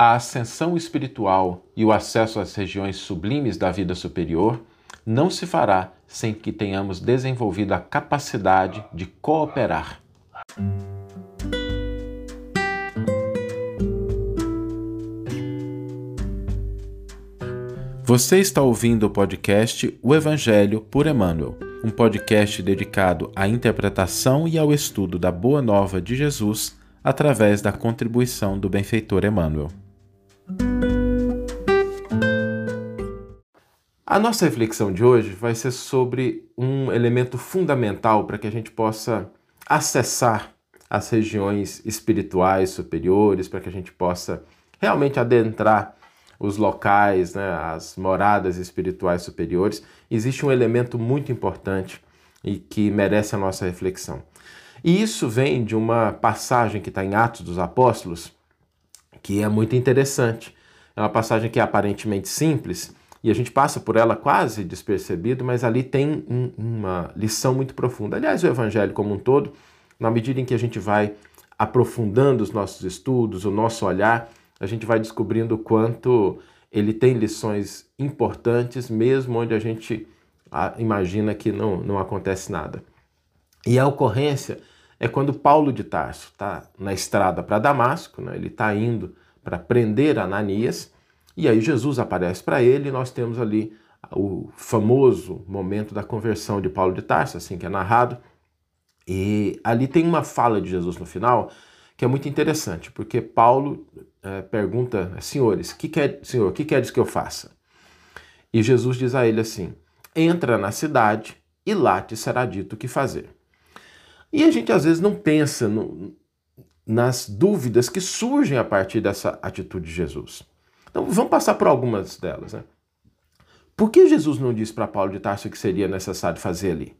A ascensão espiritual e o acesso às regiões sublimes da vida superior não se fará sem que tenhamos desenvolvido a capacidade de cooperar. Você está ouvindo o podcast O Evangelho por Emmanuel, um podcast dedicado à interpretação e ao estudo da Boa Nova de Jesus através da contribuição do benfeitor Emmanuel. A nossa reflexão de hoje vai ser sobre um elemento fundamental para que a gente possa acessar as regiões espirituais superiores, para que a gente possa realmente adentrar os locais, né, as moradas espirituais superiores, existe um elemento muito importante e que merece a nossa reflexão. E isso vem de uma passagem que está em Atos dos Apóstolos, que é muito interessante. É uma passagem que é aparentemente simples e a gente passa por ela quase despercebido, mas ali tem um, uma lição muito profunda. Aliás, o Evangelho como um todo, na medida em que a gente vai aprofundando os nossos estudos, o nosso olhar, a gente vai descobrindo o quanto ele tem lições importantes, mesmo onde a gente ah, imagina que não, não acontece nada. E a ocorrência é quando Paulo de Tarso está na estrada para Damasco, né? ele está indo para prender Ananias, e aí Jesus aparece para ele e nós temos ali o famoso momento da conversão de Paulo de Tarso, assim que é narrado. E ali tem uma fala de Jesus no final que é muito interessante, porque Paulo é, pergunta, senhores, que quer, senhor, o que queres que eu faça? E Jesus diz a ele assim: entra na cidade e lá te será dito o que fazer. E a gente às vezes não pensa no, nas dúvidas que surgem a partir dessa atitude de Jesus. Então vamos passar por algumas delas. Né? Por que Jesus não disse para Paulo de Tarso que seria necessário fazer ali?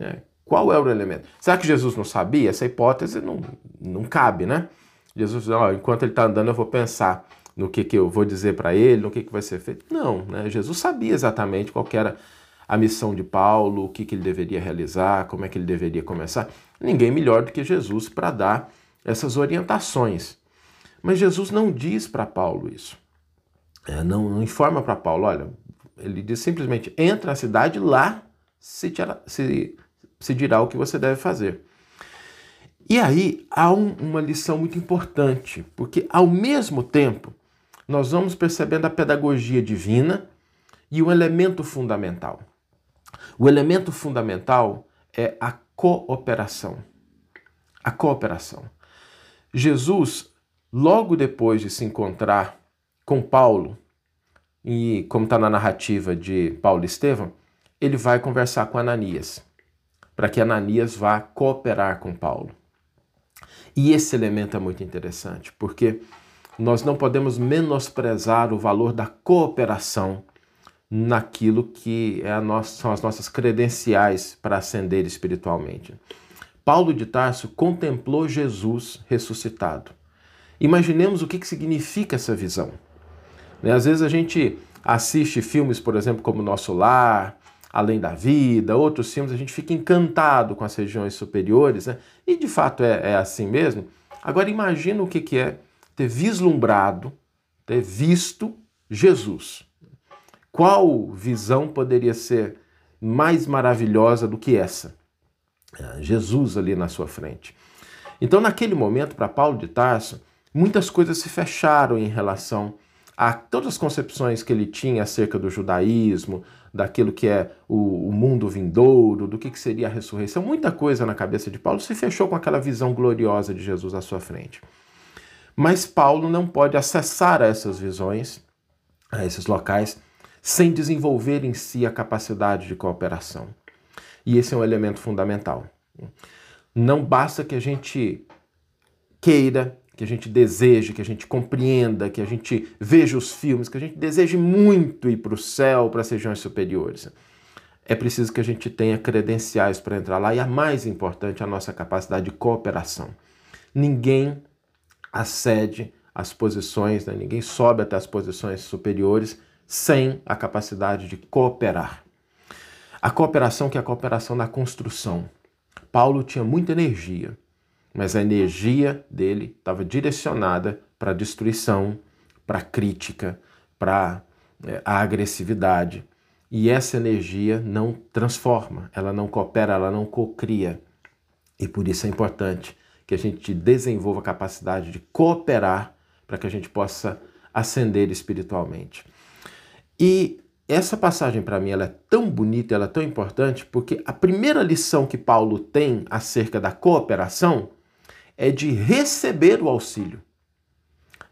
É, qual é o elemento? Será que Jesus não sabia? Essa hipótese não, não cabe, né? Jesus, ó, enquanto ele está andando, eu vou pensar no que, que eu vou dizer para ele, no que, que vai ser feito. Não, né? Jesus sabia exatamente qual era a missão de Paulo, o que, que ele deveria realizar, como é que ele deveria começar. Ninguém melhor do que Jesus para dar essas orientações. Mas Jesus não diz para Paulo isso. É, não, não, informa para Paulo, olha, ele diz simplesmente, entra na cidade, lá se, tira, se se dirá o que você deve fazer. E aí há um, uma lição muito importante, porque ao mesmo tempo nós vamos percebendo a pedagogia divina e o elemento fundamental. O elemento fundamental é a cooperação. A cooperação. Jesus, logo depois de se encontrar com Paulo, e como está na narrativa de Paulo e Estevão, ele vai conversar com Ananias para que Ananias vá cooperar com Paulo. E esse elemento é muito interessante, porque nós não podemos menosprezar o valor da cooperação naquilo que é nossa, são as nossas credenciais para ascender espiritualmente. Paulo de Tarso contemplou Jesus ressuscitado. Imaginemos o que, que significa essa visão. Né, às vezes a gente assiste filmes, por exemplo, como Nosso Lar, Além da Vida, outros filmes, a gente fica encantado com as regiões superiores, né? e de fato é, é assim mesmo. Agora imagina o que, que é ter vislumbrado, ter visto Jesus. Qual visão poderia ser mais maravilhosa do que essa? É, Jesus ali na sua frente. Então, naquele momento, para Paulo de Tarso, muitas coisas se fecharam em relação a todas as concepções que ele tinha acerca do judaísmo, daquilo que é o, o mundo vindouro, do que, que seria a ressurreição, muita coisa na cabeça de Paulo se fechou com aquela visão gloriosa de Jesus à sua frente. Mas Paulo não pode acessar a essas visões, a esses locais, sem desenvolver em si a capacidade de cooperação. E esse é um elemento fundamental. Não basta que a gente queira que a gente deseje, que a gente compreenda, que a gente veja os filmes, que a gente deseje muito ir para o céu, para as regiões superiores. É preciso que a gente tenha credenciais para entrar lá e a mais importante, a nossa capacidade de cooperação. Ninguém acede às posições, né? ninguém sobe até as posições superiores sem a capacidade de cooperar. A cooperação que é a cooperação na construção. Paulo tinha muita energia, mas a energia dele estava direcionada para a destruição, para a crítica, para é, a agressividade. E essa energia não transforma, ela não coopera, ela não cocria. E por isso é importante que a gente desenvolva a capacidade de cooperar para que a gente possa ascender espiritualmente. E essa passagem para mim ela é tão bonita, ela é tão importante, porque a primeira lição que Paulo tem acerca da cooperação é de receber o auxílio.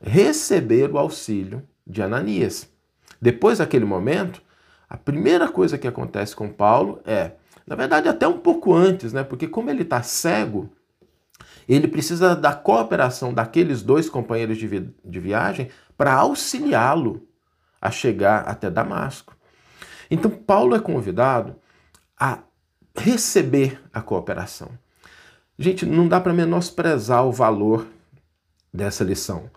Receber o auxílio de Ananias. Depois daquele momento, a primeira coisa que acontece com Paulo é, na verdade, até um pouco antes, né? Porque como ele está cego, ele precisa da cooperação daqueles dois companheiros de, vi de viagem para auxiliá-lo a chegar até Damasco. Então, Paulo é convidado a receber a cooperação. Gente, não dá para menosprezar o valor dessa lição,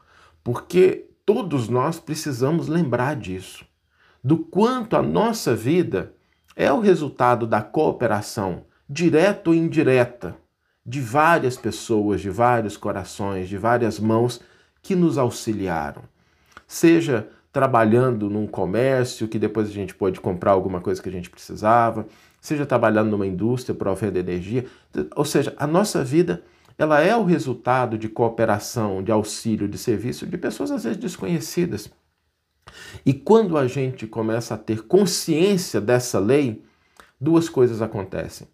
porque todos nós precisamos lembrar disso, do quanto a nossa vida é o resultado da cooperação, direta ou indireta, de várias pessoas, de vários corações, de várias mãos que nos auxiliaram. Seja trabalhando num comércio que depois a gente pode comprar alguma coisa que a gente precisava, seja trabalhando numa indústria provendo energia, ou seja, a nossa vida ela é o resultado de cooperação, de auxílio, de serviço de pessoas às vezes desconhecidas. E quando a gente começa a ter consciência dessa lei, duas coisas acontecem.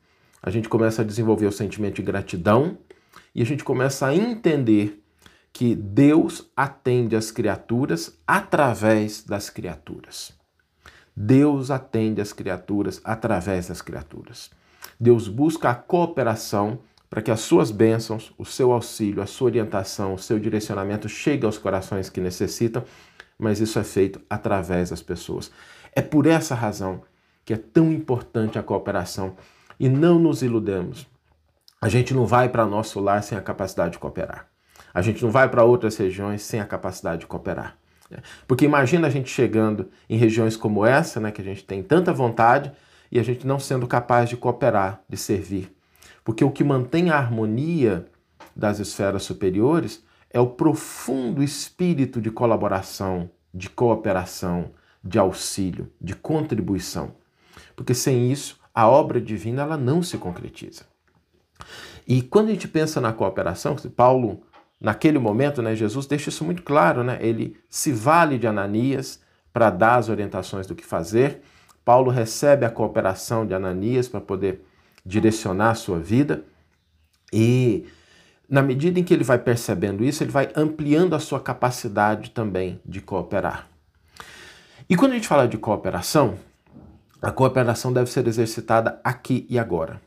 A gente começa a desenvolver o sentimento de gratidão e a gente começa a entender que Deus atende as criaturas através das criaturas. Deus atende as criaturas através das criaturas. Deus busca a cooperação para que as suas bênçãos, o seu auxílio, a sua orientação, o seu direcionamento chegue aos corações que necessitam, mas isso é feito através das pessoas. É por essa razão que é tão importante a cooperação e não nos iludemos. A gente não vai para nosso lar sem a capacidade de cooperar. A gente não vai para outras regiões sem a capacidade de cooperar. Né? Porque imagina a gente chegando em regiões como essa, né, que a gente tem tanta vontade, e a gente não sendo capaz de cooperar, de servir. Porque o que mantém a harmonia das esferas superiores é o profundo espírito de colaboração, de cooperação, de auxílio, de contribuição. Porque sem isso, a obra divina ela não se concretiza. E quando a gente pensa na cooperação, Paulo naquele momento, né, Jesus deixa isso muito claro, né? Ele se vale de Ananias para dar as orientações do que fazer. Paulo recebe a cooperação de Ananias para poder direcionar a sua vida. E na medida em que ele vai percebendo isso, ele vai ampliando a sua capacidade também de cooperar. E quando a gente fala de cooperação, a cooperação deve ser exercitada aqui e agora.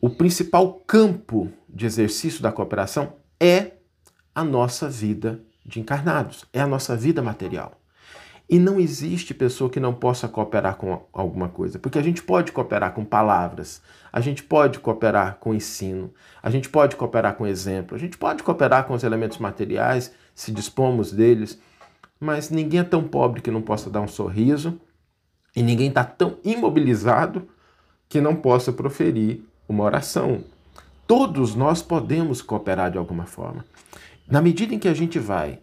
O principal campo de exercício da cooperação é a nossa vida de encarnados, é a nossa vida material. E não existe pessoa que não possa cooperar com alguma coisa, porque a gente pode cooperar com palavras, a gente pode cooperar com ensino, a gente pode cooperar com exemplo, a gente pode cooperar com os elementos materiais, se dispomos deles, mas ninguém é tão pobre que não possa dar um sorriso e ninguém está tão imobilizado que não possa proferir uma oração, Todos nós podemos cooperar de alguma forma. Na medida em que a gente vai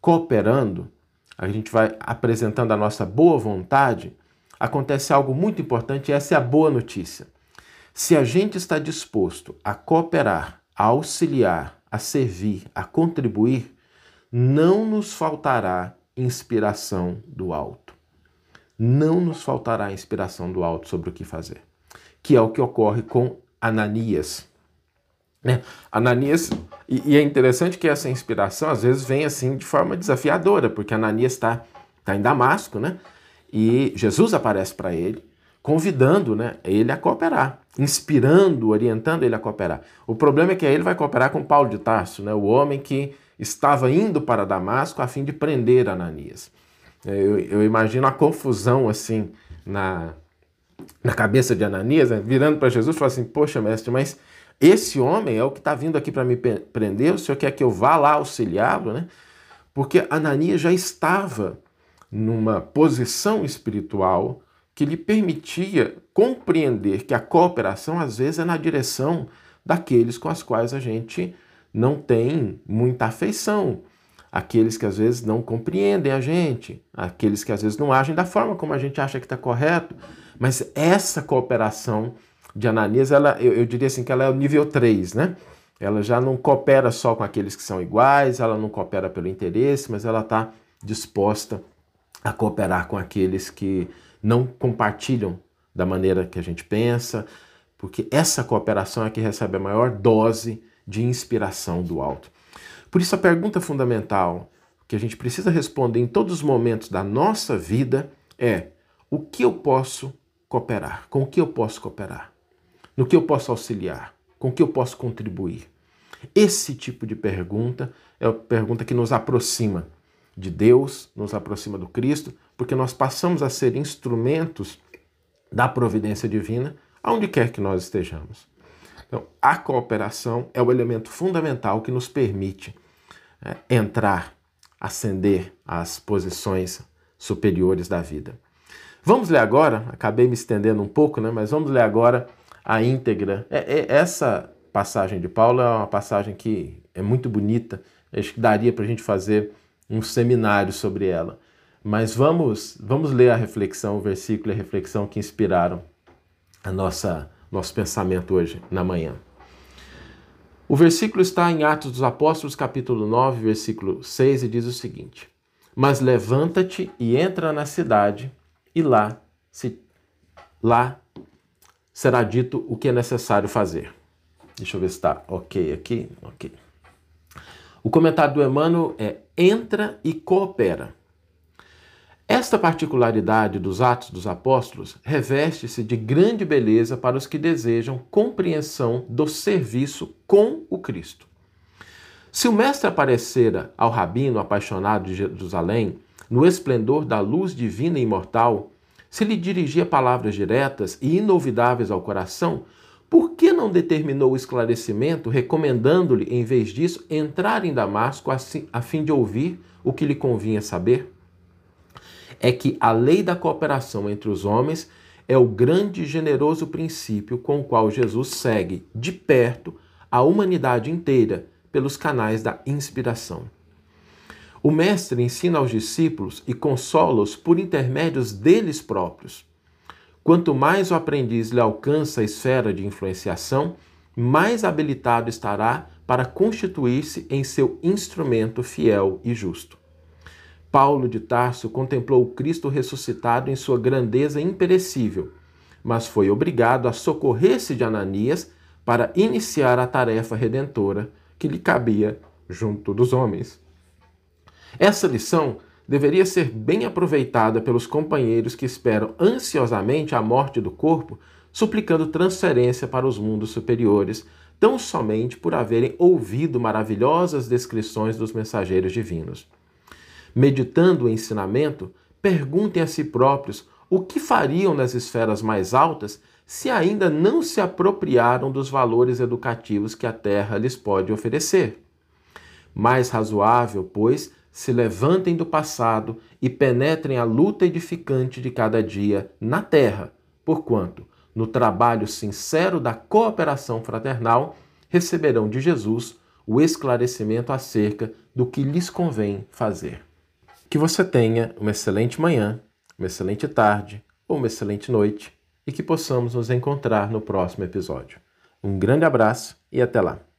cooperando, a gente vai apresentando a nossa boa vontade, acontece algo muito importante e essa é a boa notícia. Se a gente está disposto a cooperar, a auxiliar, a servir, a contribuir, não nos faltará inspiração do alto. Não nos faltará inspiração do alto sobre o que fazer, que é o que ocorre com Ananias. Né? Ananias, e, e, é interessante que essa inspiração às vezes vem assim de forma desafiadora, porque Ananias está tá em Damasco, né? E Jesus aparece para ele, convidando né, ele a cooperar, inspirando, orientando ele a cooperar. O problema é que ele vai cooperar com Paulo de Tarso, né, o homem que estava indo para Damasco a fim de prender Ananias. Eu, eu imagino a confusão assim na, na cabeça de Ananias, né, virando para Jesus e falando assim: Poxa, mestre, mas esse homem é o que está vindo aqui para me prender, o senhor quer que eu vá lá auxiliá-lo, né? Porque Ananias já estava numa posição espiritual que lhe permitia compreender que a cooperação às vezes é na direção daqueles com as quais a gente não tem muita afeição. aqueles que às vezes não compreendem a gente, aqueles que às vezes não agem da forma como a gente acha que está correto. Mas essa cooperação de Ananias, ela, eu, eu diria assim que ela é o nível 3, né? Ela já não coopera só com aqueles que são iguais, ela não coopera pelo interesse, mas ela está disposta a cooperar com aqueles que não compartilham da maneira que a gente pensa, porque essa cooperação é que recebe a maior dose de inspiração do alto. Por isso, a pergunta fundamental que a gente precisa responder em todos os momentos da nossa vida é: o que eu posso cooperar? Com o que eu posso cooperar? No que eu posso auxiliar? Com que eu posso contribuir? Esse tipo de pergunta é a pergunta que nos aproxima de Deus, nos aproxima do Cristo, porque nós passamos a ser instrumentos da providência divina aonde quer que nós estejamos. Então, a cooperação é o elemento fundamental que nos permite é, entrar, ascender às posições superiores da vida. Vamos ler agora, acabei me estendendo um pouco, né, mas vamos ler agora a íntegra. É, é, essa passagem de Paulo é uma passagem que é muito bonita, acho que daria para a gente fazer um seminário sobre ela. Mas vamos, vamos ler a reflexão, o versículo e a reflexão que inspiraram a nossa nosso pensamento hoje na manhã. O versículo está em Atos dos Apóstolos, capítulo 9, versículo 6, e diz o seguinte: Mas levanta-te e entra na cidade, e lá, se, lá será dito o que é necessário fazer. Deixa eu ver se está ok aqui. Ok. O comentário do Emmanuel é: entra e coopera. Esta particularidade dos Atos dos Apóstolos reveste-se de grande beleza para os que desejam compreensão do serviço com o Cristo. Se o Mestre aparecera ao rabino apaixonado de Jerusalém, no esplendor da luz divina e imortal, se lhe dirigia palavras diretas e inovidáveis ao coração, por que não determinou o esclarecimento, recomendando-lhe, em vez disso, entrar em Damasco a fim de ouvir o que lhe convinha saber? é que a lei da cooperação entre os homens é o grande e generoso princípio com o qual Jesus segue de perto a humanidade inteira pelos canais da inspiração. O Mestre ensina aos discípulos e consola-os por intermédios deles próprios. Quanto mais o aprendiz lhe alcança a esfera de influenciação, mais habilitado estará para constituir-se em seu instrumento fiel e justo. Paulo de Tarso contemplou o Cristo ressuscitado em sua grandeza imperecível, mas foi obrigado a socorrer-se de Ananias para iniciar a tarefa redentora que lhe cabia junto dos homens. Essa lição deveria ser bem aproveitada pelos companheiros que esperam ansiosamente a morte do corpo, suplicando transferência para os mundos superiores, tão somente por haverem ouvido maravilhosas descrições dos mensageiros divinos meditando o ensinamento, perguntem a si próprios o que fariam nas esferas mais altas se ainda não se apropriaram dos valores educativos que a Terra lhes pode oferecer. Mais razoável, pois, se levantem do passado e penetrem a luta edificante de cada dia na Terra, porquanto, no trabalho sincero da cooperação fraternal, receberão de Jesus o esclarecimento acerca do que lhes convém fazer. Que você tenha uma excelente manhã, uma excelente tarde ou uma excelente noite e que possamos nos encontrar no próximo episódio. Um grande abraço e até lá!